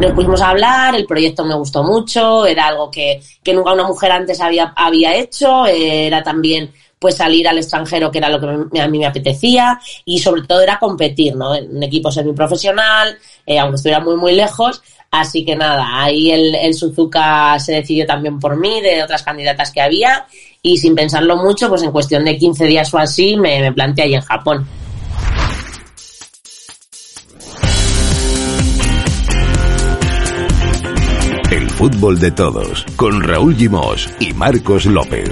Nos pusimos a hablar, el proyecto me gustó mucho, era algo que, que nunca una mujer antes había, había hecho, era también pues salir al extranjero, que era lo que a mí me apetecía, y sobre todo era competir, ¿no? En un equipo semiprofesional, eh, aunque estuviera muy, muy lejos. Así que nada, ahí el, el Suzuka se decidió también por mí, de otras candidatas que había, y sin pensarlo mucho, pues en cuestión de 15 días o así, me, me planteé ahí en Japón. Fútbol de todos, con Raúl Gimos y Marcos López.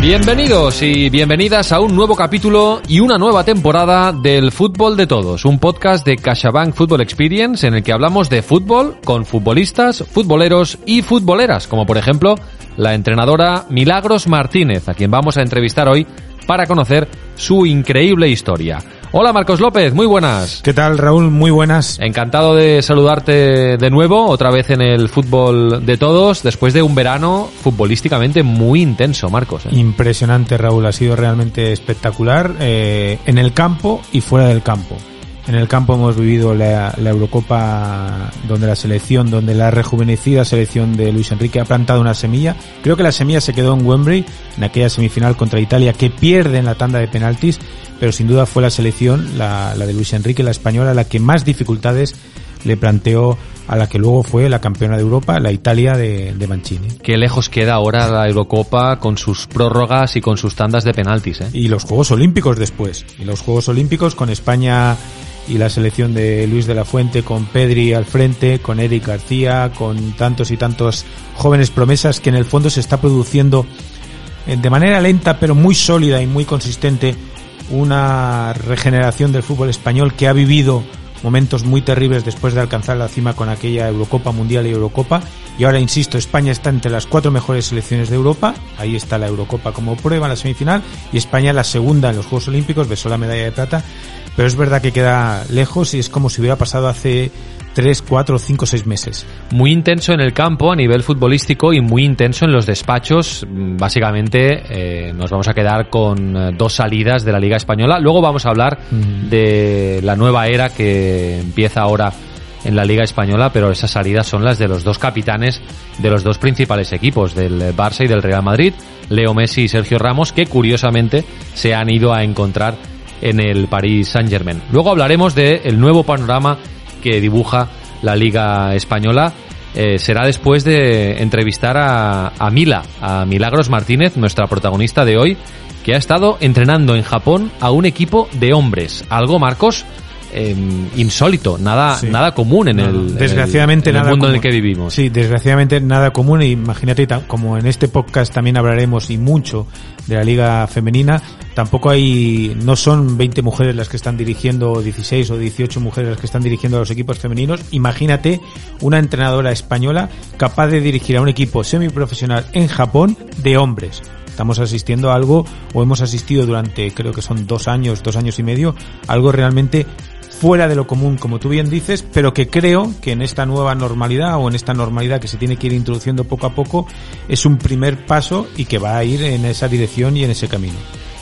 Bienvenidos y bienvenidas a un nuevo capítulo y una nueva temporada del Fútbol de Todos, un podcast de CaixaBank Football Experience en el que hablamos de fútbol con futbolistas, futboleros y futboleras, como por ejemplo la entrenadora Milagros Martínez, a quien vamos a entrevistar hoy para conocer su increíble historia. Hola Marcos López, muy buenas. ¿Qué tal Raúl? Muy buenas. Encantado de saludarte de nuevo, otra vez en el fútbol de todos, después de un verano futbolísticamente muy intenso, Marcos. ¿eh? Impresionante Raúl, ha sido realmente espectacular eh, en el campo y fuera del campo. En el campo hemos vivido la, la, Eurocopa donde la selección, donde la rejuvenecida selección de Luis Enrique ha plantado una semilla. Creo que la semilla se quedó en Wembley, en aquella semifinal contra Italia, que pierde en la tanda de penaltis, pero sin duda fue la selección, la, la de Luis Enrique, la española, la que más dificultades le planteó a la que luego fue la campeona de Europa, la Italia de, de, Mancini. Qué lejos queda ahora la Eurocopa con sus prórrogas y con sus tandas de penaltis. ¿eh? Y los Juegos Olímpicos después. Y los Juegos Olímpicos con España y la selección de Luis de la Fuente con Pedri al frente, con Eric García, con tantos y tantos jóvenes promesas que en el fondo se está produciendo de manera lenta pero muy sólida y muy consistente una regeneración del fútbol español que ha vivido momentos muy terribles después de alcanzar la cima con aquella Eurocopa Mundial y Eurocopa. Y ahora, insisto, España está entre las cuatro mejores selecciones de Europa. Ahí está la Eurocopa como prueba en la semifinal. Y España la segunda en los Juegos Olímpicos, besó la medalla de plata. Pero es verdad que queda lejos y es como si hubiera pasado hace 3, 4, 5, 6 meses. Muy intenso en el campo a nivel futbolístico y muy intenso en los despachos. Básicamente eh, nos vamos a quedar con dos salidas de la Liga Española. Luego vamos a hablar mm. de la nueva era que empieza ahora en la Liga Española, pero esas salidas son las de los dos capitanes de los dos principales equipos, del Barça y del Real Madrid, Leo Messi y Sergio Ramos, que curiosamente se han ido a encontrar en el Paris Saint Germain. Luego hablaremos del el nuevo panorama que dibuja la Liga Española. Eh, será después de entrevistar a, a Mila, a Milagros Martínez, nuestra protagonista de hoy, que ha estado entrenando en Japón a un equipo de hombres. Algo, Marcos, eh, insólito, nada, sí. nada común en el, desgraciadamente en el, en el nada mundo común. en el que vivimos. Sí, desgraciadamente nada común. Imagínate, como en este podcast también hablaremos y mucho de la liga femenina, tampoco hay, no son 20 mujeres las que están dirigiendo, 16 o 18 mujeres las que están dirigiendo a los equipos femeninos. Imagínate una entrenadora española capaz de dirigir a un equipo semiprofesional en Japón de hombres estamos asistiendo a algo o hemos asistido durante creo que son dos años, dos años y medio, algo realmente fuera de lo común, como tú bien dices, pero que creo que en esta nueva normalidad o en esta normalidad que se tiene que ir introduciendo poco a poco es un primer paso y que va a ir en esa dirección y en ese camino.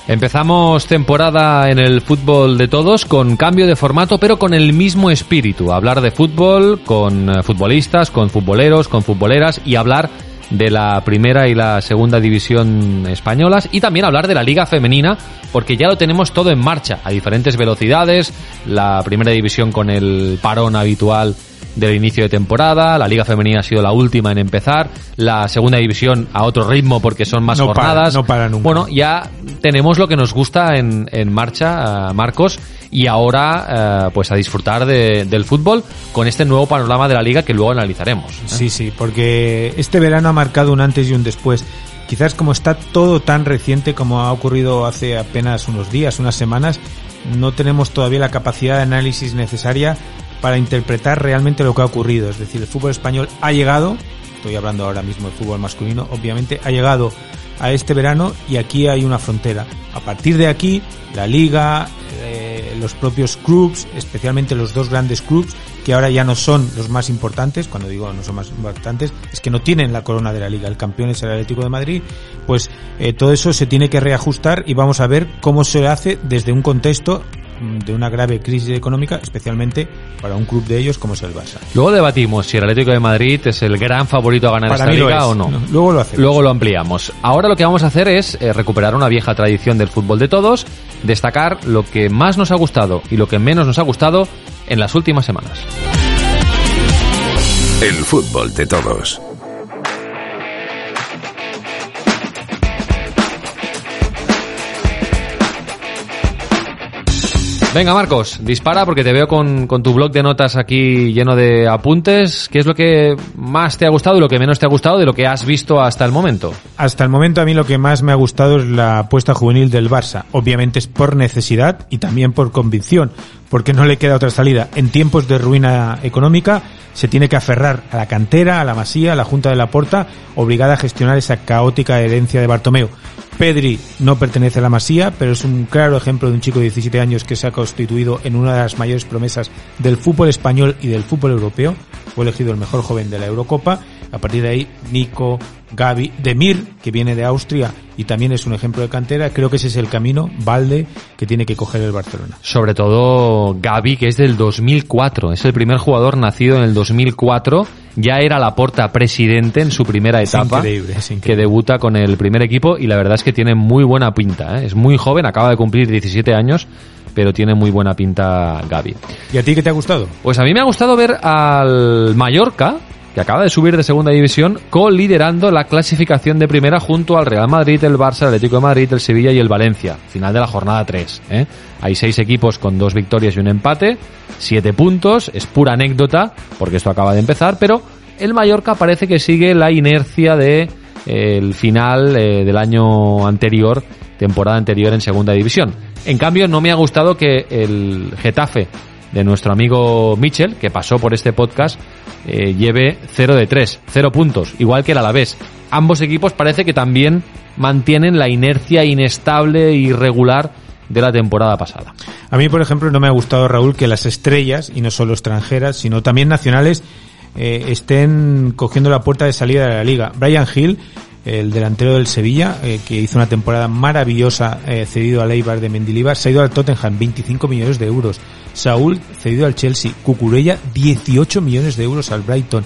Empezamos temporada en el fútbol de todos con cambio de formato, pero con el mismo espíritu. Hablar de fútbol con futbolistas, con futboleros, con futboleras y hablar de la primera y la segunda división españolas y también hablar de la liga femenina porque ya lo tenemos todo en marcha a diferentes velocidades, la primera división con el parón habitual del inicio de temporada, la Liga Femenina ha sido la última en empezar, la segunda división a otro ritmo porque son más no jornadas. Para, no para nunca. Bueno, ya tenemos lo que nos gusta en, en marcha, uh, Marcos, y ahora uh, pues a disfrutar de, del fútbol con este nuevo panorama de la liga que luego analizaremos. ¿eh? Sí, sí, porque este verano ha marcado un antes y un después. Quizás como está todo tan reciente como ha ocurrido hace apenas unos días, unas semanas, no tenemos todavía la capacidad de análisis necesaria para interpretar realmente lo que ha ocurrido. Es decir, el fútbol español ha llegado, estoy hablando ahora mismo del fútbol masculino, obviamente ha llegado a este verano y aquí hay una frontera. A partir de aquí, la liga, eh, los propios clubs, especialmente los dos grandes clubs, que ahora ya no son los más importantes, cuando digo no son más importantes, es que no tienen la corona de la liga, el campeón es el Atlético de Madrid, pues eh, todo eso se tiene que reajustar y vamos a ver cómo se hace desde un contexto de una grave crisis económica, especialmente para un club de ellos como es el Barça. Luego debatimos si el Atlético de Madrid es el gran favorito a ganar Para esta liga es. o no. No, luego lo hacemos. Luego lo ampliamos. Ahora lo que vamos a hacer es eh, recuperar una vieja tradición del fútbol de todos, destacar lo que más nos ha gustado y lo que menos nos ha gustado en las últimas semanas. El fútbol de todos. Venga, Marcos, dispara porque te veo con, con tu blog de notas aquí lleno de apuntes. ¿Qué es lo que más te ha gustado y lo que menos te ha gustado de lo que has visto hasta el momento? Hasta el momento a mí lo que más me ha gustado es la apuesta juvenil del Barça. Obviamente es por necesidad y también por convicción, porque no le queda otra salida. En tiempos de ruina económica se tiene que aferrar a la cantera, a la masía, a la Junta de la Porta, obligada a gestionar esa caótica herencia de Bartomeu. Pedri no pertenece a la masía, pero es un claro ejemplo de un chico de 17 años que se ha constituido en una de las mayores promesas del fútbol español y del fútbol europeo. Fue elegido el mejor joven de la Eurocopa. A partir de ahí, Nico, Gaby, Demir, que viene de Austria y también es un ejemplo de cantera. Creo que ese es el camino, Valde, que tiene que coger el Barcelona. Sobre todo Gaby, que es del 2004. Es el primer jugador nacido en el 2004. Ya era la porta presidente en su primera Es etapa. increíble, es que debuta con el primer equipo y la verdad es que tiene muy buena pinta. ¿eh? Es muy joven, acaba de cumplir 17 años, pero tiene muy buena pinta Gaby. ¿Y a ti qué te ha gustado? Pues a mí me ha gustado ver al Mallorca, que acaba de subir de segunda división, co-liderando la clasificación de primera junto al Real Madrid, el Barça, el Atlético de Madrid, el Sevilla y el Valencia. Final de la jornada 3. ¿eh? Hay seis equipos con dos victorias y un empate, siete puntos, es pura anécdota, porque esto acaba de empezar, pero el Mallorca parece que sigue la inercia de eh, el final eh, del año anterior, temporada anterior en segunda división. En cambio, no me ha gustado que el Getafe de nuestro amigo Mitchell, que pasó por este podcast, eh, lleve 0 de 3, 0 puntos, igual que el Alavés. Ambos equipos parece que también mantienen la inercia inestable e irregular de la temporada pasada. A mí, por ejemplo, no me ha gustado, Raúl, que las estrellas, y no solo extranjeras, sino también nacionales, eh, estén cogiendo la puerta de salida de la liga. Brian Hill, el delantero del Sevilla, eh, que hizo una temporada maravillosa eh, cedido al Eibar de Mendilibar, se ha ido al Tottenham, 25 millones de euros. Saúl, cedido al Chelsea. Cucurella, 18 millones de euros al Brighton.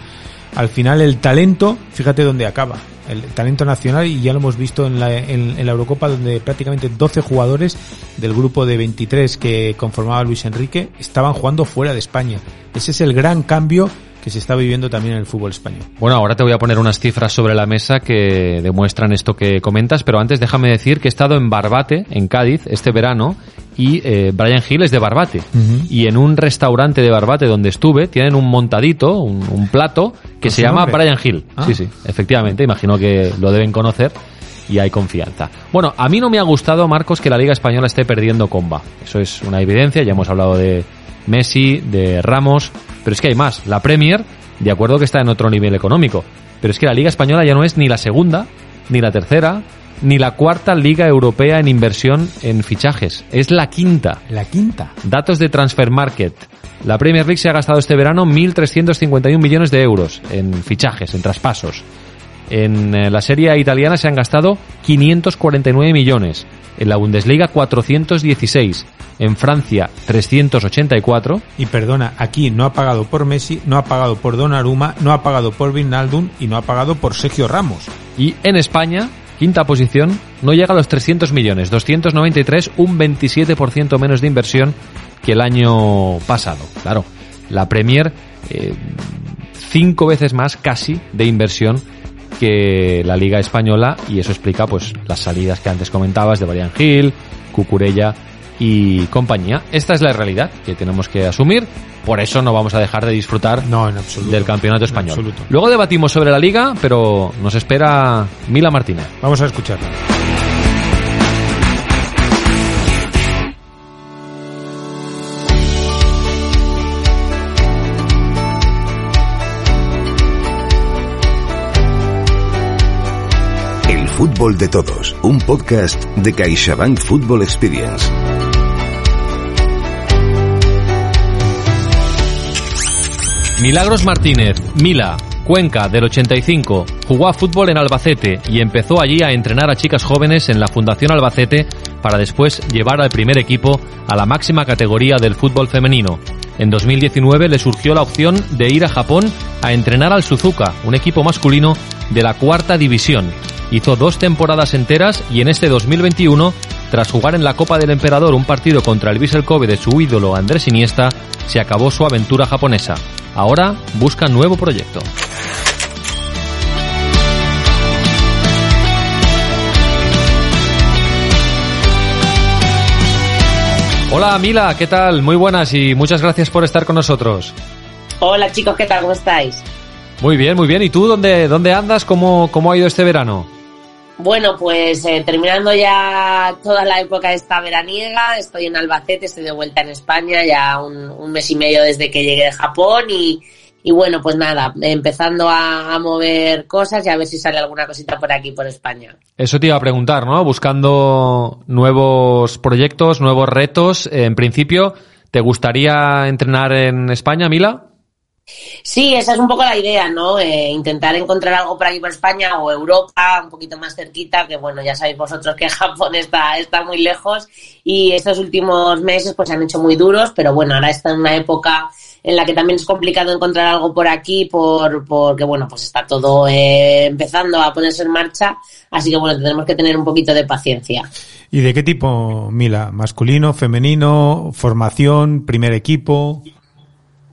Al final el talento, fíjate dónde acaba. El talento nacional y ya lo hemos visto en la, en, la Eurocopa donde prácticamente 12 jugadores del grupo de 23 que conformaba Luis Enrique estaban jugando fuera de España. Ese es el gran cambio que se está viviendo también en el fútbol español. Bueno, ahora te voy a poner unas cifras sobre la mesa que demuestran esto que comentas, pero antes déjame decir que he estado en Barbate, en Cádiz, este verano, y eh, Brian Hill es de Barbate. Y en un restaurante de Barbate donde estuve, tienen un montadito, un, un plato, que ¿Con se llama nombre? Brian Hill. Ah. Sí, sí, efectivamente, imagino que lo deben conocer y hay confianza. Bueno, a mí no me ha gustado, Marcos, que la Liga Española esté perdiendo comba. Eso es una evidencia, ya hemos hablado de Messi, de Ramos, pero es que hay más. La Premier, de acuerdo que está en otro nivel económico, pero es que la Liga Española ya no es ni la segunda, ni la tercera, ni la cuarta Liga Europea en inversión en fichajes. Es la quinta. La quinta. Datos de Transfer Market. La Premier League se ha gastado este verano 1.351 millones de euros en fichajes, en traspasos. En eh, la Serie A italiana se han gastado 549 millones. En la Bundesliga 416. En Francia 384. Y perdona, aquí no ha pagado por Messi, no ha pagado por Donnarumma, no ha pagado por Vinaldum y no ha pagado por Sergio Ramos. Y en España, quinta posición, no llega a los 300 millones. 293, un 27% menos de inversión que el año pasado. Claro, la Premier, eh, cinco veces más casi de inversión que la Liga Española y eso explica pues las salidas que antes comentabas de Brian Hill, Cucurella y compañía. Esta es la realidad que tenemos que asumir, por eso no vamos a dejar de disfrutar no, en absoluto, del campeonato español. Luego debatimos sobre la liga, pero nos espera Mila Martínez. Vamos a escucharla. Fútbol de Todos, un podcast de CaixaBank Football Experience. Milagros Martínez, Mila, Cuenca, del 85, jugó a fútbol en Albacete y empezó allí a entrenar a chicas jóvenes en la Fundación Albacete para después llevar al primer equipo a la máxima categoría del fútbol femenino. En 2019 le surgió la opción de ir a Japón a entrenar al Suzuka, un equipo masculino de la cuarta división. Hizo dos temporadas enteras y en este 2021, tras jugar en la Copa del Emperador un partido contra el Vissel Kobe de su ídolo Andrés Iniesta, se acabó su aventura japonesa. Ahora busca nuevo proyecto. Hola Mila, ¿qué tal? Muy buenas y muchas gracias por estar con nosotros. Hola chicos, ¿qué tal? ¿Cómo estáis? Muy bien, muy bien. ¿Y tú dónde, dónde andas? ¿Cómo, ¿Cómo ha ido este verano? Bueno, pues eh, terminando ya toda la época esta veraniega, estoy en Albacete, estoy de vuelta en España ya un, mes y medio desde que llegué de Japón y, y bueno, pues nada, empezando a, a, mover cosas y a ver si sale alguna cosita por aquí, por España. Eso te iba a preguntar, ¿no? Buscando nuevos proyectos, nuevos retos. En principio, ¿te gustaría entrenar en España, Mila? Sí, esa es un poco la idea, ¿no? Eh, intentar encontrar algo por aquí por España o Europa, un poquito más cerquita, que bueno, ya sabéis vosotros que Japón está, está muy lejos y estos últimos meses pues se han hecho muy duros, pero bueno, ahora está en una época en la que también es complicado encontrar algo por aquí por porque bueno, pues está todo eh, empezando a ponerse en marcha, así que bueno, tenemos que tener un poquito de paciencia. ¿Y de qué tipo, Mila? ¿Masculino, femenino, formación, primer equipo?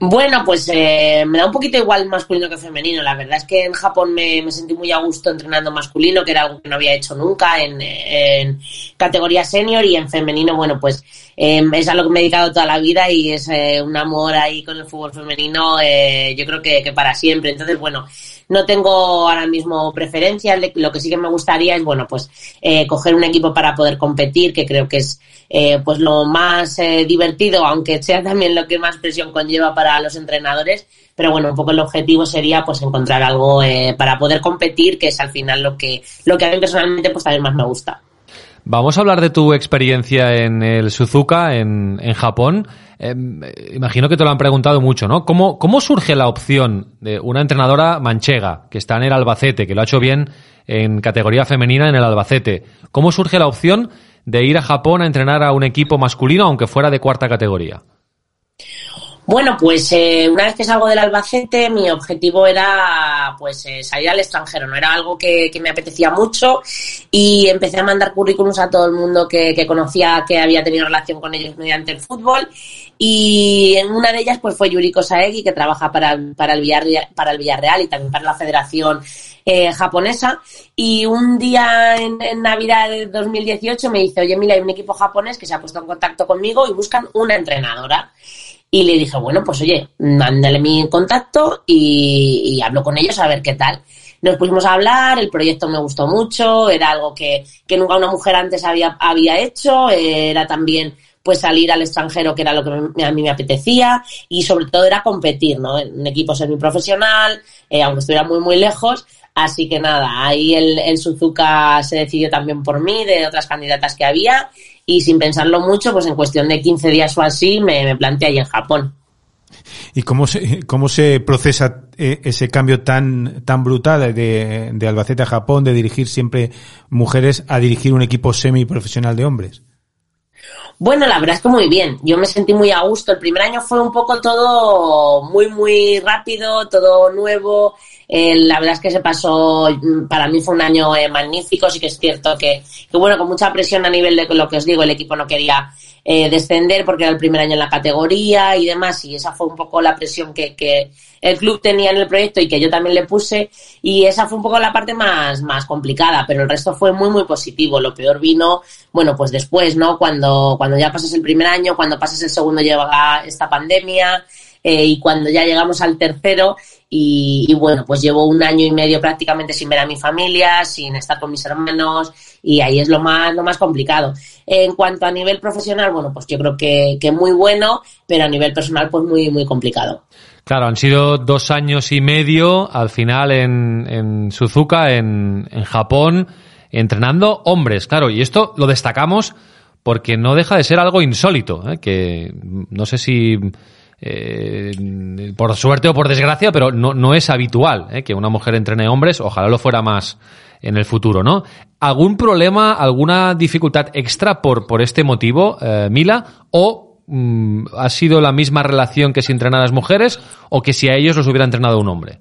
Bueno, pues eh, me da un poquito igual masculino que femenino. La verdad es que en Japón me, me, sentí muy a gusto entrenando masculino, que era algo que no había hecho nunca en, en categoría senior y en femenino, bueno, pues eh, es a lo que me he dedicado toda la vida y es eh, un amor ahí con el fútbol femenino, eh, yo creo que, que para siempre. Entonces, bueno, no tengo ahora mismo preferencias. Lo que sí que me gustaría es, bueno, pues eh, coger un equipo para poder competir, que creo que es eh, pues lo más eh, divertido, aunque sea también lo que más presión conlleva para los entrenadores. Pero bueno, un poco el objetivo sería pues encontrar algo eh, para poder competir, que es al final lo que, lo que a mí personalmente pues también más me gusta. Vamos a hablar de tu experiencia en el Suzuka, en, en Japón. Eh, imagino que te lo han preguntado mucho, ¿no? ¿Cómo, ¿Cómo surge la opción de una entrenadora manchega que está en el Albacete, que lo ha hecho bien en categoría femenina en el Albacete? ¿Cómo surge la opción de ir a Japón a entrenar a un equipo masculino, aunque fuera de cuarta categoría? Bueno, pues eh, una vez que salgo del Albacete, mi objetivo era pues eh, salir al extranjero, no era algo que, que, me apetecía mucho y empecé a mandar currículums a todo el mundo que, que, conocía que había tenido relación con ellos mediante el fútbol. Y en una de ellas pues fue Yuriko Saegi que trabaja para, el, Villarreal, para el Villarreal y también para la Federación eh, japonesa. Y un día en, en, Navidad de 2018 me dice, oye mira, hay un equipo japonés que se ha puesto en contacto conmigo y buscan una entrenadora. Y le dije, bueno, pues oye, mándale mi contacto y, hablo con ellos a ver qué tal. Nos pusimos a hablar, el proyecto me gustó mucho, era algo que, que nunca una mujer antes había, había hecho, era también pues salir al extranjero, que era lo que a mí me apetecía, y sobre todo era competir, ¿no? En un equipo semiprofesional, eh, aunque estuviera muy, muy lejos. Así que nada, ahí el, el Suzuka se decidió también por mí, de otras candidatas que había, y sin pensarlo mucho, pues en cuestión de 15 días o así me, me planteé ahí en Japón. ¿Y cómo se, cómo se procesa ese cambio tan, tan brutal de, de Albacete a Japón, de dirigir siempre mujeres a dirigir un equipo semiprofesional de hombres? Bueno, la verdad es que muy bien. Yo me sentí muy a gusto. El primer año fue un poco todo muy, muy rápido, todo nuevo. Eh, la verdad es que se pasó, para mí fue un año eh, magnífico. Sí que es cierto que, que, bueno, con mucha presión a nivel de lo que os digo, el equipo no quería eh, descender porque era el primer año en la categoría y demás. Y esa fue un poco la presión que, que el club tenía en el proyecto y que yo también le puse. Y esa fue un poco la parte más, más complicada, pero el resto fue muy, muy positivo. Lo peor vino, bueno, pues después, ¿no? Cuando, cuando ya pasas el primer año, cuando pasas el segundo llega esta pandemia. Eh, y cuando ya llegamos al tercero y, y, bueno, pues llevo un año y medio prácticamente sin ver a mi familia, sin estar con mis hermanos y ahí es lo más, lo más complicado. En cuanto a nivel profesional, bueno, pues yo creo que, que muy bueno, pero a nivel personal pues muy, muy complicado. Claro, han sido dos años y medio al final en, en Suzuka, en, en Japón. entrenando hombres, claro, y esto lo destacamos porque no deja de ser algo insólito, ¿eh? que no sé si eh, por suerte o por desgracia, pero no, no es habitual ¿eh? que una mujer entrene hombres, ojalá lo fuera más en el futuro, ¿no? ¿Algún problema, alguna dificultad extra por, por este motivo, eh, Mila? ¿O mm, ha sido la misma relación que si entrenaras mujeres o que si a ellos los hubiera entrenado un hombre?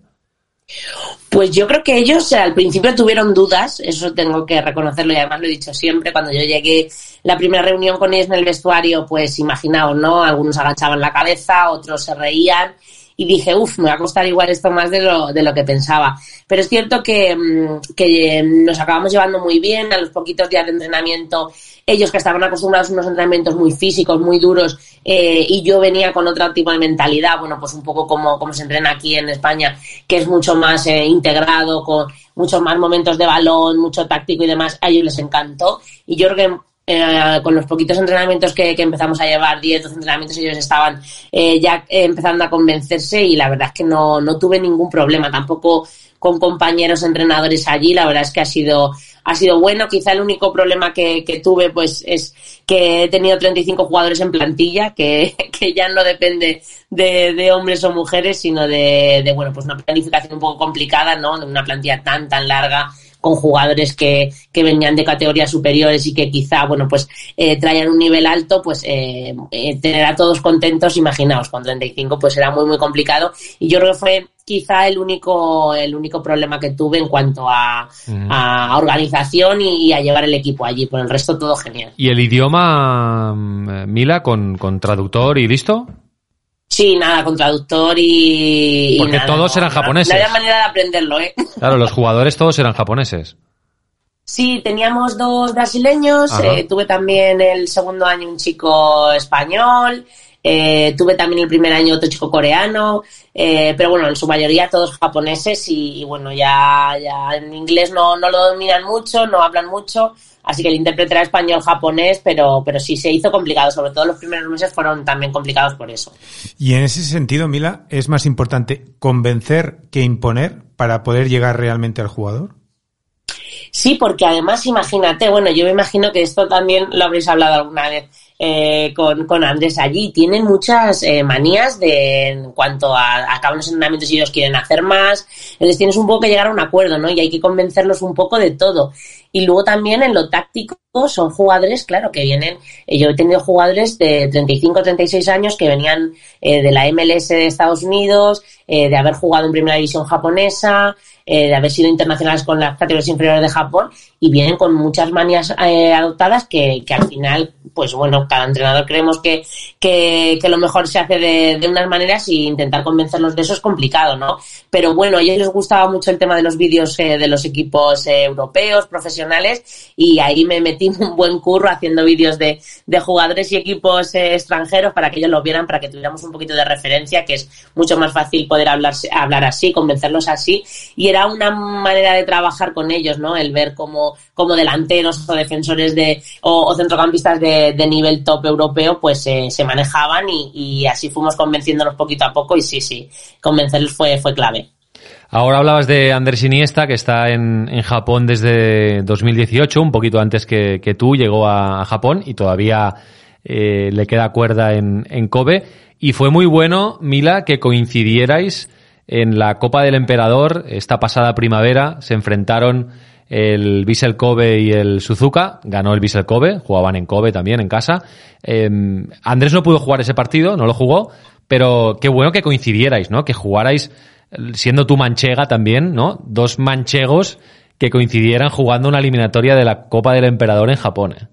Pues yo creo que ellos al principio tuvieron dudas, eso tengo que reconocerlo y además lo he dicho siempre, cuando yo llegué la primera reunión con ellos en el vestuario, pues imaginaos, ¿no? Algunos agachaban la cabeza, otros se reían y dije, uff, me va a costar igual esto más de lo, de lo que pensaba. Pero es cierto que, mm, que nos acabamos llevando muy bien, a los poquitos días de entrenamiento, ellos que estaban acostumbrados a unos entrenamientos muy físicos, muy duros, eh, y yo venía con otro tipo de mentalidad, bueno, pues un poco como, como se entrena aquí en España, que es mucho más eh, integrado, con muchos más momentos de balón, mucho táctico y demás, a ellos les encantó. Y yo creo que eh, con los poquitos entrenamientos que, empezamos a llevar, 10, 12 entrenamientos, ellos estaban eh, ya empezando a convencerse y la verdad es que no, no tuve ningún problema, tampoco con compañeros entrenadores allí, la verdad es que ha sido, ha sido bueno. Quizá el único problema que, tuve pues es que he tenido 35 jugadores en plantilla, que, que ya no depende de, de, hombres o mujeres, sino de, de, bueno, pues una planificación un poco complicada, ¿no? De una plantilla tan, tan larga con jugadores que, que venían de categorías superiores y que quizá, bueno, pues eh, traían un nivel alto, pues eh, eh, tener a todos contentos, imaginaos, con 35 pues era muy, muy complicado. Y yo creo que fue quizá el único, el único problema que tuve en cuanto a, a organización y, a llevar el equipo allí. Por el resto todo genial. ¿Y el idioma, mm, Mila, con, con traductor y listo? Sí, nada, con traductor y. Porque todos eran japoneses. No había manera de aprenderlo, ¿eh? Claro, los jugadores todos eran japoneses. Sí, teníamos dos brasileños, eh, tuve también el segundo año un chico español, eh, tuve también el primer año otro chico coreano, eh, pero bueno, en su mayoría todos japoneses y, bueno, ya, ya en inglés no, no lo dominan mucho, no hablan mucho, Así que el intérprete era español-japonés, pero, pero sí se hizo complicado. Sobre todo los primeros meses fueron también complicados por eso. Y en ese sentido, Mila, ¿es más importante convencer que imponer para poder llegar realmente al jugador? Sí, porque además imagínate, bueno, yo me imagino que esto también lo habréis hablado alguna vez eh, con, con, Andrés allí. Tienen muchas eh, manías de, en cuanto a acaban los entrenamientos y ellos quieren hacer más. Les tienes un poco que llegar a un acuerdo, ¿no? Y hay que convencerlos un poco de todo. Y luego también en lo táctico son jugadores, claro, que vienen, eh, yo he tenido jugadores de 35, 36 años que venían eh, de la MLS de Estados Unidos, eh, de haber jugado en primera división japonesa, de haber sido internacionales con las categorías inferiores de Japón y vienen con muchas manías adoptadas que, que, al final, pues bueno, cada entrenador creemos que, que, lo mejor se hace de, de, unas maneras y intentar convencerlos de eso es complicado, ¿no? Pero bueno, a ellos les gustaba mucho el tema de los vídeos de los equipos europeos, profesionales y ahí me metí un buen curro haciendo vídeos de, de jugadores y equipos eh, extranjeros para que ellos lo vieran, para que tuviéramos un poquito de referencia, que es mucho más fácil poder hablar, hablar así, convencerlos así. Y era una manera de trabajar con ellos, ¿no? El ver cómo, cómo delanteros o defensores de, o, centrocampistas de, nivel top europeo, pues eh, se manejaban y, así fuimos convenciéndolos poquito a poco y sí, sí, convencerlos fue, fue clave. Ahora hablabas de Andrés Iniesta, que está en, Japón desde 2018, un poquito antes que, tú, llegó a, a, Japón y todavía eh, le queda cuerda en, en, Kobe. Y fue muy bueno, Mila, que coincidierais en la Copa del Emperador esta pasada primavera. Se enfrentaron el Vissel Kobe y el Suzuka. Ganó el Vissel Kobe, jugaban en Kobe también, en casa. Eh, Andrés no pudo jugar ese partido, no lo jugó, pero qué bueno que coincidierais, ¿no? Que jugarais siendo tu manchega también, ¿no? Dos manchegos que coincidieran jugando una eliminatoria de la Copa del Emperador en Japón. ¿eh?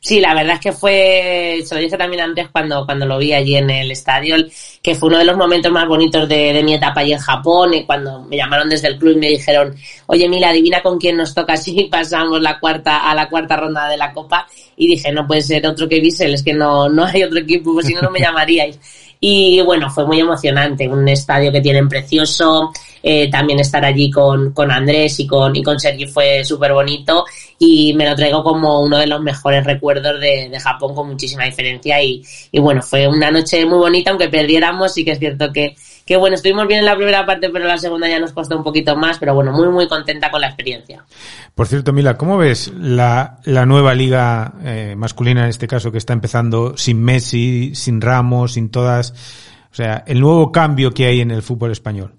Sí, la verdad es que fue, se lo dije también antes cuando, cuando lo vi allí en el estadio, que fue uno de los momentos más bonitos de, mi etapa allí en Japón, y cuando me llamaron desde el club y me dijeron, oye Mila, adivina con quién nos toca si pasamos la cuarta, a la cuarta ronda de la Copa, y dije, no puede ser otro que Bissell, es que no, no hay otro equipo, pues si no, no me llamaríais. Y bueno, fue muy emocionante, un estadio que tienen precioso, eh, también estar allí con, con Andrés y con, y con Sergi fue súper bonito y me lo traigo como uno de los mejores recuerdos de, de Japón con muchísima diferencia y, y, bueno, fue una noche muy bonita, aunque perdiéramos, sí que es cierto que, que bueno, estuvimos bien en la primera parte, pero la segunda ya nos costó un poquito más, pero bueno, muy, muy contenta con la experiencia. Por cierto, Mila, ¿cómo ves la, la nueva liga eh, masculina en este caso que está empezando sin Messi, sin Ramos, sin todas, o sea, el nuevo cambio que hay en el fútbol español?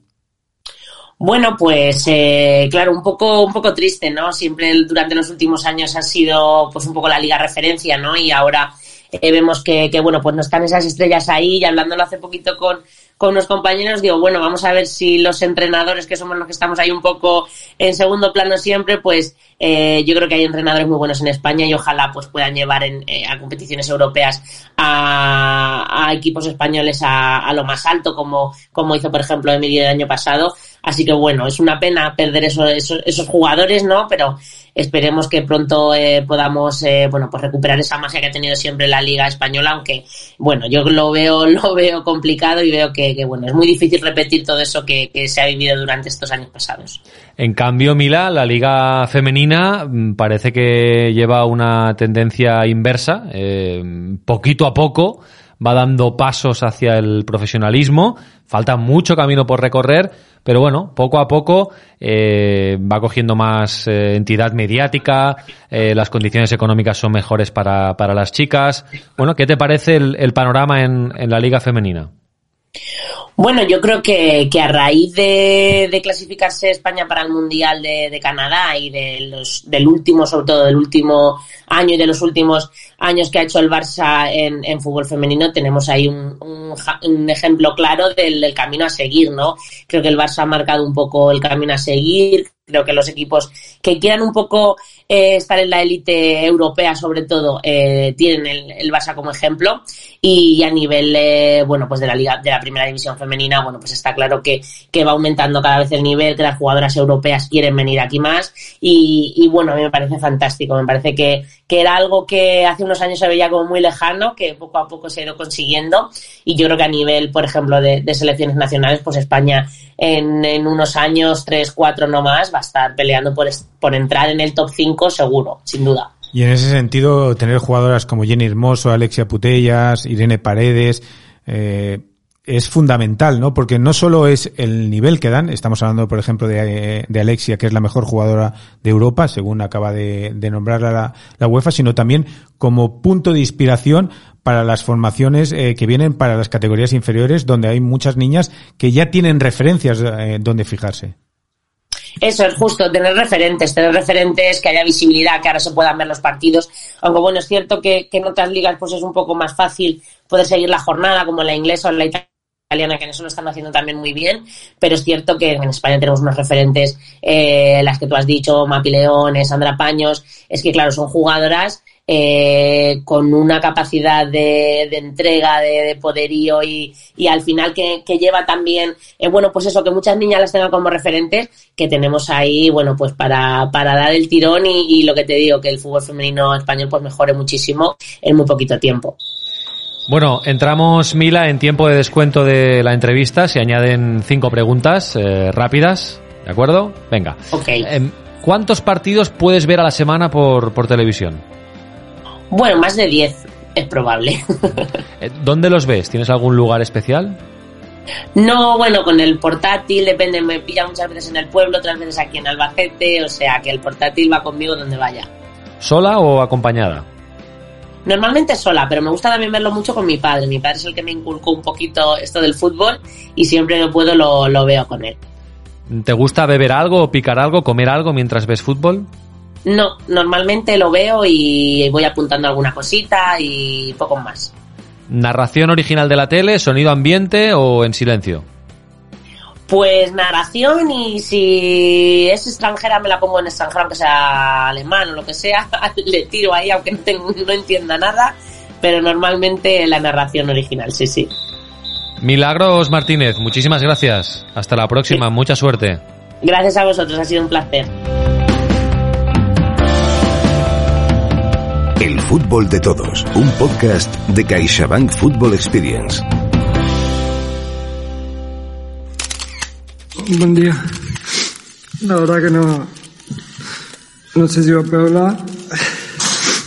Bueno, pues eh, claro, un poco, un poco triste, ¿no? Siempre durante los últimos años ha sido pues un poco la liga referencia, ¿no? Y ahora eh, vemos que, que, bueno, pues no están esas estrellas ahí y hablándolo hace poquito con, con unos compañeros, digo, bueno, vamos a ver si los entrenadores, que somos los que estamos ahí un poco en segundo plano siempre, pues eh, yo creo que hay entrenadores muy buenos en España y ojalá pues puedan llevar en, eh, a competiciones europeas a, a equipos españoles a, a, lo más alto, como, como hizo, por ejemplo, Emilio el año pasado. Así que bueno, es una pena perder esos, esos, esos jugadores, ¿no? Pero esperemos que pronto eh, podamos eh, bueno pues recuperar esa magia que ha tenido siempre la liga española aunque bueno yo lo veo lo veo complicado y veo que, bueno es muy difícil repetir todo eso que, que, se ha vivido durante estos años pasados. En cambio Mila la liga femenina mm, parece que lleva una tendencia inversa eh, poquito a poco va dando pasos hacia el profesionalismo falta mucho camino por recorrer pero bueno, poco a poco eh, va cogiendo más eh, entidad mediática, eh, las condiciones económicas son mejores para, para las chicas. Bueno, ¿qué te parece el, el panorama en, en la liga femenina? Bueno, yo creo que, que a raíz de, de, clasificarse España para el Mundial de, Canadá y de los, del último, sobre todo del último año y de los últimos años que ha hecho el Barça en, en fútbol femenino, tenemos ahí un, un, un ejemplo claro del, del, camino a seguir, ¿no? Creo que el Barça ha marcado un poco el camino a seguir. Creo que los equipos que quieran un poco eh, estar en la élite europea, sobre todo, eh, tienen el, el, Barça como ejemplo. Y a nivel, eh, bueno, pues de la liga, de la primera división femenina, bueno, pues está claro que, que va aumentando cada vez el nivel, que las jugadoras europeas quieren venir aquí más. Y, bueno, a mí me parece fantástico. Me parece que, que era algo que hace unos años se veía como muy lejano, que poco a poco se ha ido consiguiendo. Y yo creo que a nivel, por ejemplo, de, de selecciones nacionales, pues España en, en, unos años, tres, cuatro no más, va estar peleando por, por entrar en el top 5 seguro, sin duda. Y en ese sentido, tener jugadoras como Jenny Hermoso, Alexia Putellas, Irene Paredes, eh, es fundamental, ¿no? Porque no solo es el nivel que dan, estamos hablando, por ejemplo, de, de Alexia, que es la mejor jugadora de Europa, según acaba de, de nombrarla la, la, UEFA, sino también como punto de inspiración para las formaciones eh, que vienen para las categorías inferiores, donde hay muchas niñas que ya tienen referencias eh, donde fijarse. Eso es justo, tener referentes, tener referentes, que haya visibilidad, que ahora se puedan ver los partidos. Aunque bueno, es cierto que, que en otras ligas pues es un poco más fácil poder seguir la jornada, como la inglesa o la italiana que en eso lo están haciendo también muy bien, pero es cierto que en España tenemos unos referentes, eh, las que tú has dicho, Mapi Leones, Sandra Paños, es que claro, son jugadoras eh, con una capacidad de, de entrega, de, de, poderío y, y al final que, que lleva también, eh, bueno, pues eso, que muchas niñas las tengan como referentes, que tenemos ahí, bueno, pues para, para dar el tirón y, y lo que te digo, que el fútbol femenino español pues mejore muchísimo en muy poquito tiempo. Bueno, entramos, Mila, en tiempo de descuento de la entrevista. Se añaden cinco preguntas eh, rápidas, ¿de acuerdo? Venga. Ok. Eh, ¿Cuántos partidos puedes ver a la semana por, por televisión? Bueno, más de 10 es probable. Eh, ¿Dónde los ves? ¿Tienes algún lugar especial? No, bueno, con el portátil, depende, me pilla muchas veces en el pueblo, otras veces aquí en Albacete, o sea que el portátil va conmigo donde vaya. ¿Sola o acompañada? Normalmente sola, pero me gusta también verlo mucho con mi padre. Mi padre es el que me inculcó un poquito esto del fútbol y siempre que puedo lo, lo veo con él. ¿Te gusta beber algo, picar algo, comer algo mientras ves fútbol? No, normalmente lo veo y voy apuntando alguna cosita y poco más. ¿Narración original de la tele, sonido ambiente o en silencio? Pues narración y si es extranjera me la pongo en extranjero, aunque sea alemán o lo que sea, le tiro ahí aunque no, entienda nada, pero normalmente la narración original, sí, sí. Milagros Martínez, muchísimas gracias. Hasta la próxima, sí. mucha suerte. Gracias a vosotros, ha sido un placer. Fútbol de todos, un podcast de CaixaBank Football Experience. Buen día. La verdad que no, no sé si va a hablar.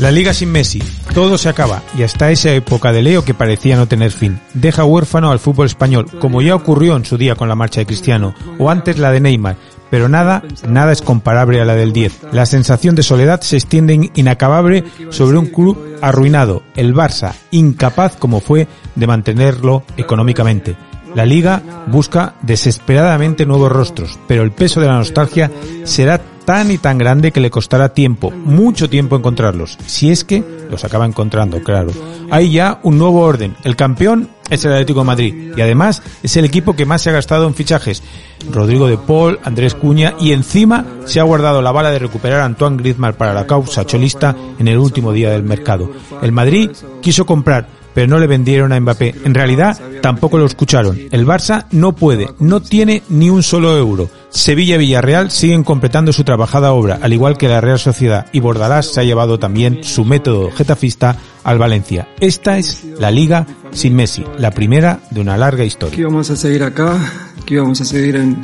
La liga sin Messi, todo se acaba y hasta esa época de Leo que parecía no tener fin. Deja huérfano al fútbol español, como ya ocurrió en su día con la marcha de Cristiano, o antes la de Neymar, pero nada, nada es comparable a la del 10. La sensación de soledad se extiende inacabable sobre un club arruinado, el Barça, incapaz como fue de mantenerlo económicamente. La liga busca desesperadamente nuevos rostros, pero el peso de la nostalgia será tan y tan grande que le costará tiempo, mucho tiempo encontrarlos, si es que los acaba encontrando, claro. Hay ya un nuevo orden. El campeón es el Atlético de Madrid y además es el equipo que más se ha gastado en fichajes. Rodrigo de Paul, Andrés Cuña y encima se ha guardado la bala de recuperar a Antoine Griezmann para la causa cholista en el último día del mercado. El Madrid quiso comprar pero no le vendieron a Mbappé. En realidad, tampoco lo escucharon. El Barça no puede, no tiene ni un solo euro. Sevilla y Villarreal siguen completando su trabajada obra, al igual que la Real Sociedad, y Bordalás se ha llevado también su método getafista al Valencia. Esta es la liga sin Messi, la primera de una larga historia. Que íbamos a seguir acá, que íbamos a seguir en,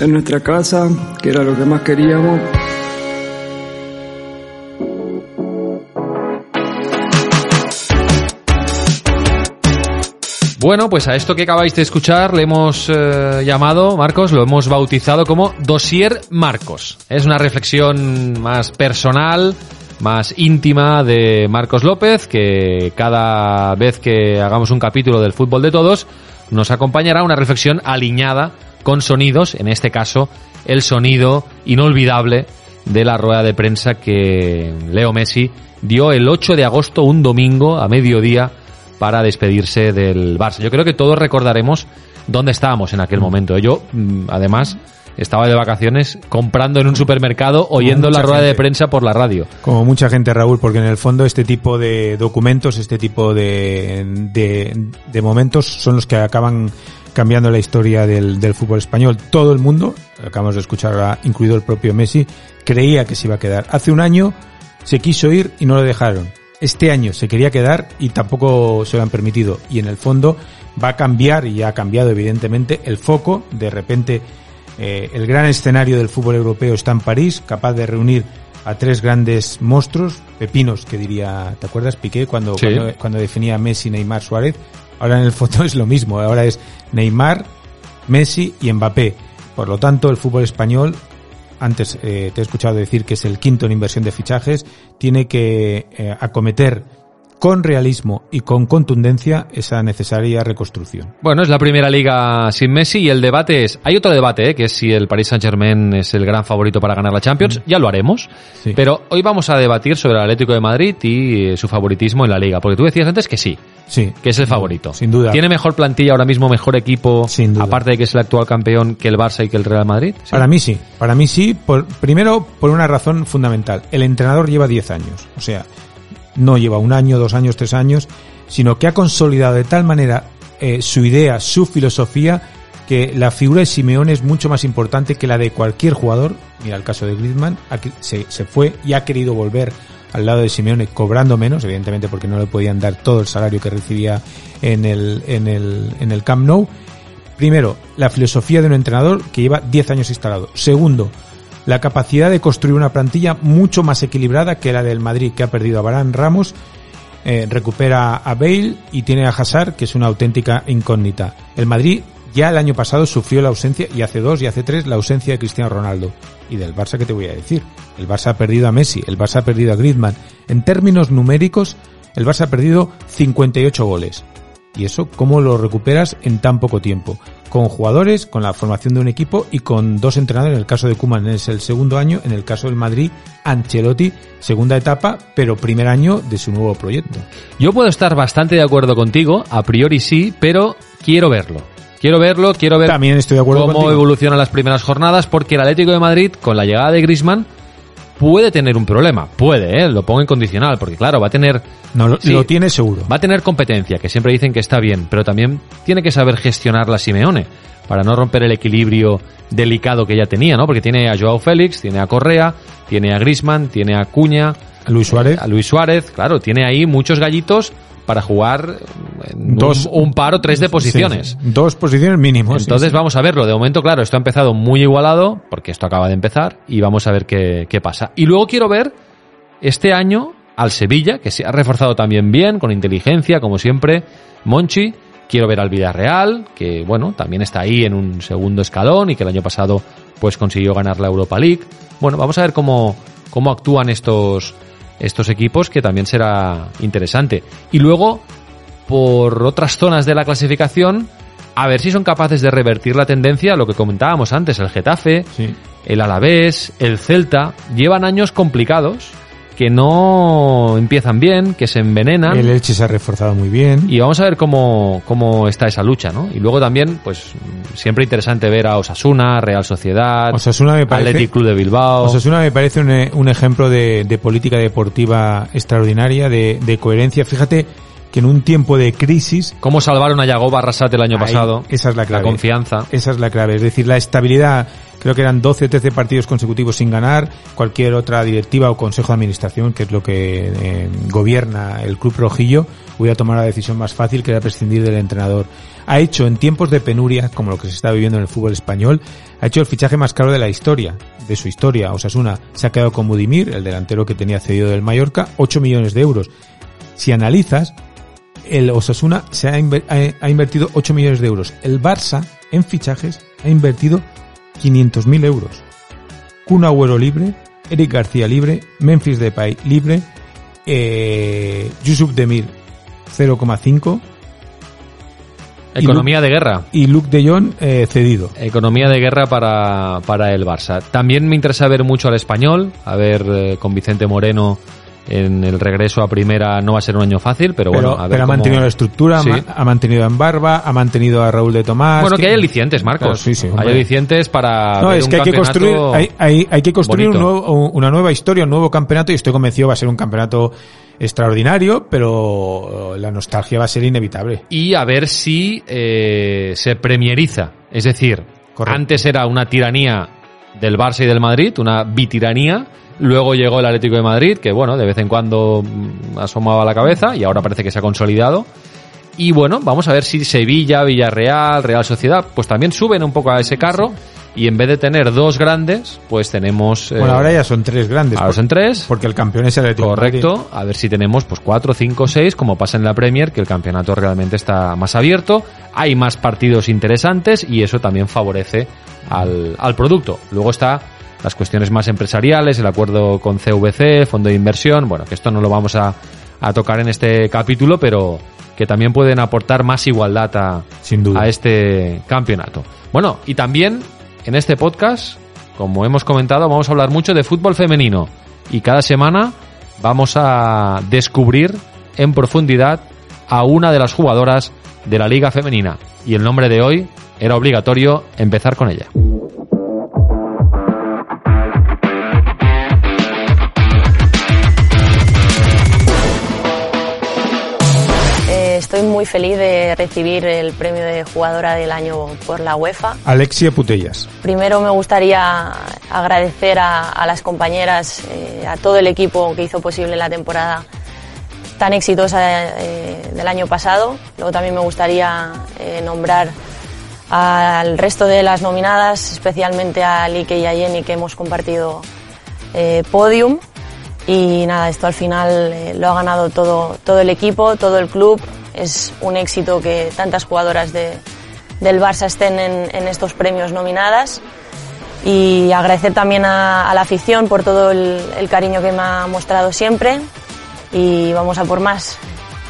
en nuestra casa, que era lo que más queríamos. Bueno, pues a esto que acabáis de escuchar le hemos eh, llamado, Marcos, lo hemos bautizado como Dosier Marcos. Es una reflexión más personal, más íntima de Marcos López, que cada vez que hagamos un capítulo del fútbol de todos, nos acompañará una reflexión alineada con sonidos, en este caso, el sonido inolvidable de la rueda de prensa que Leo Messi dio el 8 de agosto, un domingo, a mediodía, para despedirse del Barça. Yo creo que todos recordaremos dónde estábamos en aquel momento. Yo, mm, además, estaba de vacaciones comprando en un supermercado, oyendo la rueda de prensa por la radio. Como mucha gente, Raúl, porque en el fondo este tipo de documentos, este tipo de, de, momentos son los que acaban cambiando la historia del, del, fútbol español. Todo el mundo, acabamos de escuchar, incluido el propio Messi, creía que se iba a quedar. Hace un año se quiso ir y no lo dejaron este año se quería quedar y tampoco se lo han permitido. Y en el fondo va a cambiar, y ya ha cambiado evidentemente, el foco. De repente eh, el gran escenario del fútbol europeo está en París, capaz de reunir a tres grandes monstruos, pepinos que diría, ¿te acuerdas Piqué cuando, cuando, definía Messi, Neymar, Suárez? Ahora en el fondo es lo mismo, ahora es Neymar, Messi y Mbappé. Por lo tanto, el fútbol español antes eh, te he escuchado decir que es el quinto en inversión de fichajes, tiene que eh, acometer con realismo y con contundencia esa necesaria reconstrucción. Bueno, es la primera liga sin Messi y el debate es, hay otro debate, ¿eh? que es si el Paris Saint Germain es el gran favorito para ganar la Champions, mm. ya lo haremos, pero hoy vamos a debatir sobre el Atlético de Madrid y eh, su favoritismo en la liga, porque tú decías antes que sí, sí, que es el favorito. Sin duda. ¿Tiene mejor plantilla ahora mismo, mejor equipo, sin duda. aparte de que es el actual campeón que el Barça y que el Real Madrid? Para mí sí, para mí sí, por, primero por una razón fundamental, el entrenador lleva 10 años, o sea, no lleva un año, dos años, tres años, sino que ha consolidado de tal manera eh, su idea, su filosofía, que la figura de Simeone es mucho más importante que la de cualquier jugador. Mira el caso de Griezmann, se, se fue y ha querido volver al lado de Simeone cobrando menos, evidentemente porque no le podían dar todo el salario que recibía en el, en el, en el Camp Nou. Primero, la filosofía de un entrenador que lleva 10 años instalado. Segundo, la capacidad de construir una plantilla mucho más equilibrada que la del Madrid, que ha perdido a Barán Ramos, eh, recupera a Bale y tiene a Hazard, que es una auténtica incógnita. El Madrid ya el año pasado sufrió la ausencia, y hace dos y hace tres, la ausencia de Cristiano Ronaldo. Y del Barça, ¿qué te voy a decir? El Barça ha perdido a Messi, el Barça ha perdido a Griezmann. En términos numéricos, el Barça ha perdido 58 goles. ¿Y eso cómo lo recuperas en tan poco tiempo? Con jugadores, con la formación de un equipo y con dos entrenadores. En el caso de Kuman es el segundo año, en el caso del Madrid, Ancelotti, segunda etapa, pero primer año de su nuevo proyecto. Yo puedo estar bastante de acuerdo contigo, a priori sí, pero quiero verlo. Quiero verlo, quiero ver También estoy de acuerdo cómo evolucionan las primeras jornadas, porque el Atlético de Madrid, con la llegada de Grisman, puede tener un problema. Puede, ¿eh? lo pongo en condicional, porque claro, va a tener... No, lo, tiene seguro. Va a tener competencia, que siempre dicen que está bien, pero también tiene que saber gestionar la Simeone, para no romper el equilibrio delicado que ya tenía, ¿no? Porque tiene a Joao Félix, tiene a Correa, tiene a Grisman, tiene a Cuña... A Luis Suárez. A Luis Suárez, claro, tiene ahí muchos gallitos para jugar dos, un, par o tres de posiciones. dos posiciones mínimo. Entonces vamos a verlo. De momento, claro, esto ha empezado muy igualado, porque esto acaba de empezar, y vamos a ver qué, qué pasa. Y luego quiero ver este año al Sevilla, que se ha reforzado también bien, con inteligencia, como siempre. Monchi, quiero ver al Villarreal, que bueno, también está ahí en un segundo escalón y que el año pasado pues consiguió ganar la Europa League. Bueno, vamos a ver cómo, cómo actúan estos, estos equipos, que también será interesante. Y luego, por otras zonas de la clasificación, a ver si son capaces de revertir la tendencia, lo que comentábamos antes, el Getafe, Sí. el Alavés, el Celta, llevan años complicados, que no empiezan bien, que se envenenan. El Elche se ha reforzado muy bien. Y vamos a ver cómo, cómo está esa lucha, ¿no? Y luego también, pues, siempre interesante ver a Osasuna, Real Sociedad, Osasuna me parece- Athletic Club de Bilbao. Osasuna me parece un, eh, un ejemplo de, de política deportiva extraordinaria, de, de coherencia. Fíjate que en un tiempo de crisis, Cómo salvaron a Yagoba Arrasate el año Ahí, pasado. esa es la clave. confianza. esa es la clave. Es decir, la estabilidad, creo que eran 12 o 13 partidos consecutivos sin ganar. Cualquier otra directiva o consejo de administración, que es lo que eh, gobierna el club rojillo, hubiera tomado la decisión más fácil que era prescindir del entrenador. Ha hecho en tiempos de penuria, como lo que se está viviendo en el fútbol español, ha hecho el fichaje más caro de la historia, de su historia. Osasuna se ha quedado con Budimir, el delantero que tenía cedido del Mallorca, 8 millones de euros. Si analizas, el Osasuna se ha, ha invertido 8 millones de euros. El Barça, en fichajes, ha invertido 500.000 euros. Kun Agüero libre, Eric García libre, Memphis Depay libre, eh, Yusuf Demir 0,5 y Economía de guerra. y Luke de Jong eh, cedido. Economía de guerra para, para el Barça. También me interesa ver mucho al español, a ver eh, con Vicente Moreno en el regreso a primera no va a ser un año fácil, pero, Pero, bueno, a ver pero ha cómo- mantenido la estructura, Sí. ha mantenido a Embarba, ha mantenido a Raúl de Tomás. Bueno, que hay alicientes, Marcos. Claro, sí, sí, hay alicientes para No, ver es un que hay que construir, hay, hay- hay que construir un bonito. nuevo- una nueva historia, un nuevo campeonato y estoy convencido va a ser un campeonato extraordinario, pero la nostalgia va a ser inevitable. y a ver si eh, se premieriza. Es decir, Correcto. antes era una tiranía del Barça y del Madrid, una bitiranía. Luego llegó el Atlético de Madrid, que bueno, de vez en cuando mm, asomaba la cabeza y ahora parece que se ha consolidado. Y bueno, vamos a ver si Sevilla, Villarreal, Real Sociedad, pues también suben un poco a ese carro y en vez de tener dos grandes, pues tenemos... eh, Bueno, ahora ya son tres grandes. ahora son tres. Porque el campeón es el Atlético Madrid. Correcto, a ver si tenemos pues cuatro, cinco, seis, como pasa en la Premier, que el campeonato realmente está más abierto, hay más partidos interesantes y eso también favorece al, al producto. Luego está las cuestiones más empresariales, el acuerdo con CVC, fondo de inversión, bueno, que esto no lo vamos a, a tocar en este capítulo, pero que también pueden aportar más igualdad a, Sin duda. a este campeonato. Bueno, y también en este podcast, como hemos comentado, vamos a hablar mucho de fútbol femenino y cada semana vamos a descubrir en profundidad a una de las jugadoras de la liga femenina. Y el nombre de hoy era obligatorio empezar con ella. Estoy muy feliz de recibir el premio de jugadora del año por la UEFA. Alexia Putellas. Primero me gustaría agradecer a, a las compañeras, eh, a todo el equipo que hizo posible la temporada tan exitosa eh, del año pasado. Luego también me gustaría eh, nombrar al resto de las nominadas, especialmente a Lique y a Jenny que hemos compartido eh, podium. Y nada, esto al final lo ha ganado todo, todo el equipo, todo el club. Es un éxito que tantas jugadoras de, del Barça estén en, en estos premios nominadas. Y agradecer también a, a la afición por todo el, el cariño que me ha mostrado siempre. Y vamos a por más.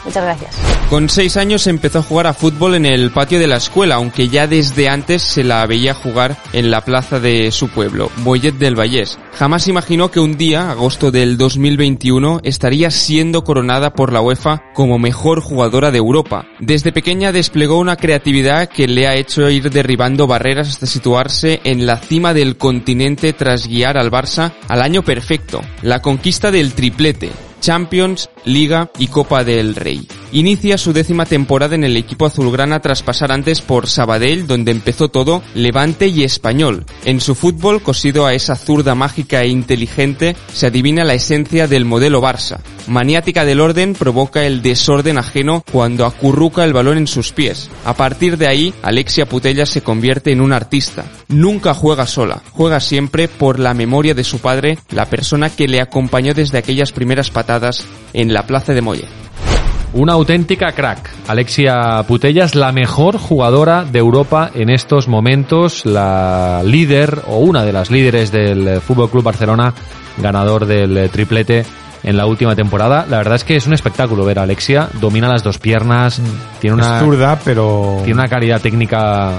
Muchas gracias. Con seis años empezó a jugar a fútbol en el patio de la escuela, aunque ya desde antes se la veía jugar en la plaza de su pueblo, Boyet del Vallés. Jamás imaginó que un día, agosto del 2021, estaría siendo coronada por la UEFA como mejor jugadora de Europa. Desde pequeña desplegó una creatividad que le ha hecho ir derribando barreras hasta situarse en la cima del continente tras guiar al Barça al año perfecto, la conquista del triplete, Champions, Liga y Copa del Rey. Inicia su décima temporada en el equipo azulgrana tras pasar antes por Sabadell, donde empezó todo, Levante y Español. En su fútbol, cosido a esa zurda mágica e inteligente, se adivina la esencia del modelo Barça. Maniática del orden provoca el desorden ajeno cuando acurruca el balón en sus pies. A partir de ahí, Alexia Putella se convierte en un artista. Nunca juega sola, juega siempre por la memoria de su padre, la persona que le acompañó desde aquellas primeras patadas en la plaza de Molle. Una auténtica crack. Alexia Putella es la mejor jugadora de Europa en estos momentos, la líder o una de las líderes del Fútbol Club Barcelona, ganador del triplete en la última temporada. La verdad es que es un espectáculo ver a Alexia, domina las dos piernas, tiene una Es zurda, pero tiene una calidad técnica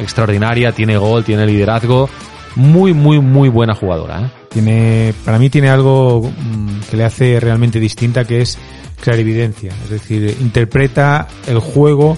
extraordinaria, tiene gol, tiene liderazgo, muy muy muy buena jugadora, ¿eh? Tiene, para mí tiene algo mm, que le hace realmente distinta, que es clarividencia. Es decir, interpreta el juego,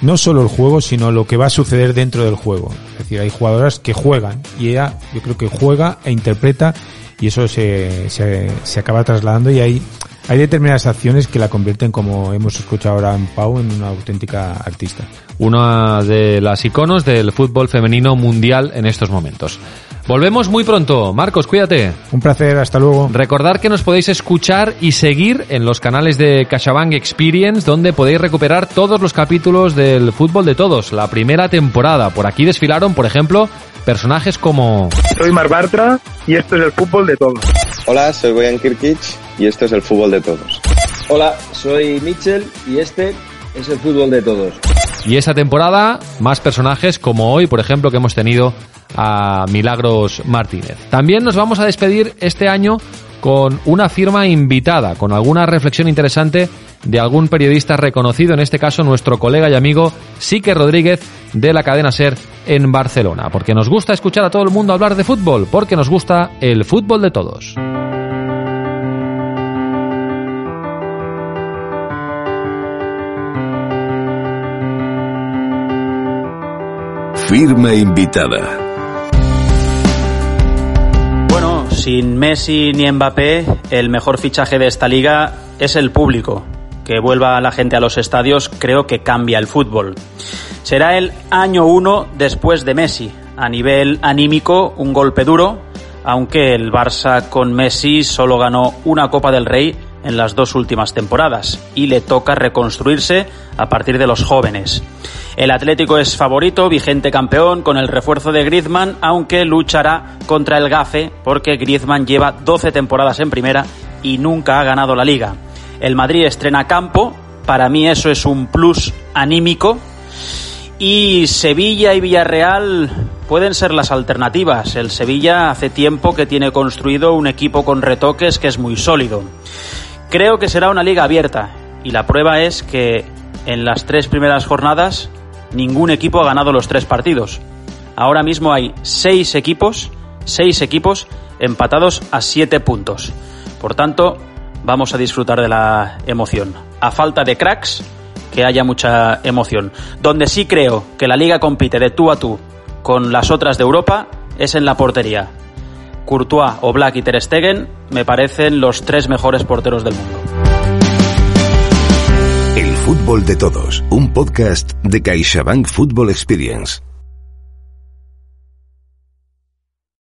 no solo el juego, sino lo que va a suceder dentro del juego. Es decir, hay jugadoras que juegan y ella, yo creo que juega e interpreta y eso se, se, se acaba trasladando y hay, hay determinadas acciones que la convierten, como hemos escuchado ahora en Pau, en una auténtica artista. Una de las iconos del fútbol femenino mundial en estos momentos. Volvemos muy pronto. Marcos, cuídate. Un placer, hasta luego. Recordar que nos podéis escuchar y seguir en los canales de CaixaBank Experience, donde podéis recuperar todos los capítulos del fútbol de todos, la primera temporada. Por aquí desfilaron, por ejemplo, personajes como... Soy Mar Bartra y esto es el fútbol de todos. Hola, soy Boyan Kirkic y esto es el fútbol de todos. Hola, soy Mitchell y este es el fútbol de todos. Y esta temporada, más personajes como hoy, por ejemplo, que hemos tenido a Milagros Martínez. También nos vamos a despedir este año con una firma invitada, con alguna reflexión interesante de algún periodista reconocido, en este caso nuestro colega y amigo Sique Rodríguez de la cadena Ser en Barcelona, porque nos gusta escuchar a todo el mundo hablar de fútbol, porque nos gusta el fútbol de todos. Firma invitada. Sin Messi ni Mbappé, el mejor fichaje de esta liga es el público. Que vuelva la gente a los estadios creo que cambia el fútbol. Será el año uno después de Messi. A nivel anímico, un golpe duro, aunque el Barça con Messi solo ganó una Copa del Rey en las dos últimas temporadas y le toca reconstruirse a partir de los jóvenes. El Atlético es favorito, vigente campeón con el refuerzo de Griezmann, aunque luchará contra el Gafe porque Griezmann lleva 12 temporadas en primera y nunca ha ganado la liga. El Madrid estrena campo, para mí eso es un plus anímico y Sevilla y Villarreal pueden ser las alternativas. El Sevilla hace tiempo que tiene construido un equipo con retoques que es muy sólido. Creo que será una liga abierta y la prueba es que en las tres primeras jornadas ningún equipo ha ganado los tres partidos. Ahora mismo hay seis equipos, seis equipos empatados a siete puntos. Por tanto, vamos a disfrutar de la emoción. A falta de cracks, que haya mucha emoción. Donde sí creo que la liga compite de tú a tú con las otras de Europa es en la portería. Courtois, Oblak y Ter Stegen me parecen los tres mejores porteros del mundo. El fútbol de todos, un podcast de CaixaBank Football Experience.